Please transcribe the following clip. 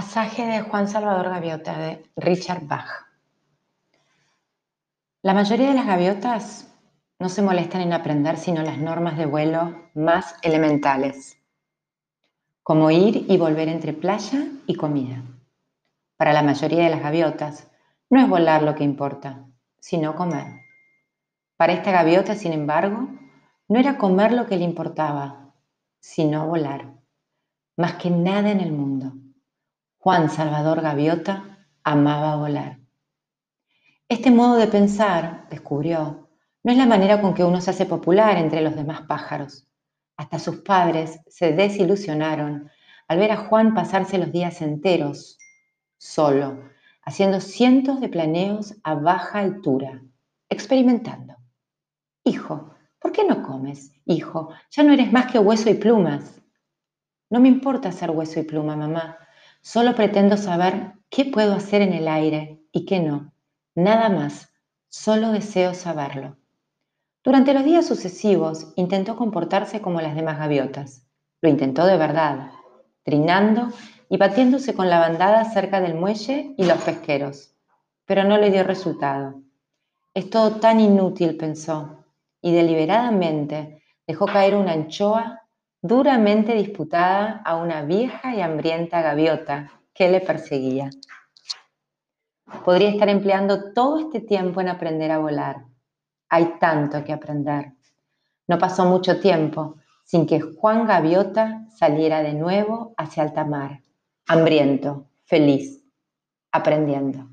Pasaje de Juan Salvador Gaviota de Richard Bach. La mayoría de las gaviotas no se molestan en aprender sino las normas de vuelo más elementales, como ir y volver entre playa y comida. Para la mayoría de las gaviotas no es volar lo que importa, sino comer. Para esta gaviota, sin embargo, no era comer lo que le importaba, sino volar, más que nada en el mundo. Juan Salvador Gaviota amaba volar. Este modo de pensar, descubrió, no es la manera con que uno se hace popular entre los demás pájaros. Hasta sus padres se desilusionaron al ver a Juan pasarse los días enteros, solo, haciendo cientos de planeos a baja altura, experimentando. Hijo, ¿por qué no comes? Hijo, ya no eres más que hueso y plumas. No me importa ser hueso y pluma, mamá. Solo pretendo saber qué puedo hacer en el aire y qué no. Nada más. Solo deseo saberlo. Durante los días sucesivos intentó comportarse como las demás gaviotas. Lo intentó de verdad, trinando y batiéndose con la bandada cerca del muelle y los pesqueros. Pero no le dio resultado. Es todo tan inútil, pensó, y deliberadamente dejó caer una anchoa duramente disputada a una vieja y hambrienta gaviota que le perseguía. Podría estar empleando todo este tiempo en aprender a volar. Hay tanto que aprender. No pasó mucho tiempo sin que Juan Gaviota saliera de nuevo hacia alta mar, hambriento, feliz, aprendiendo.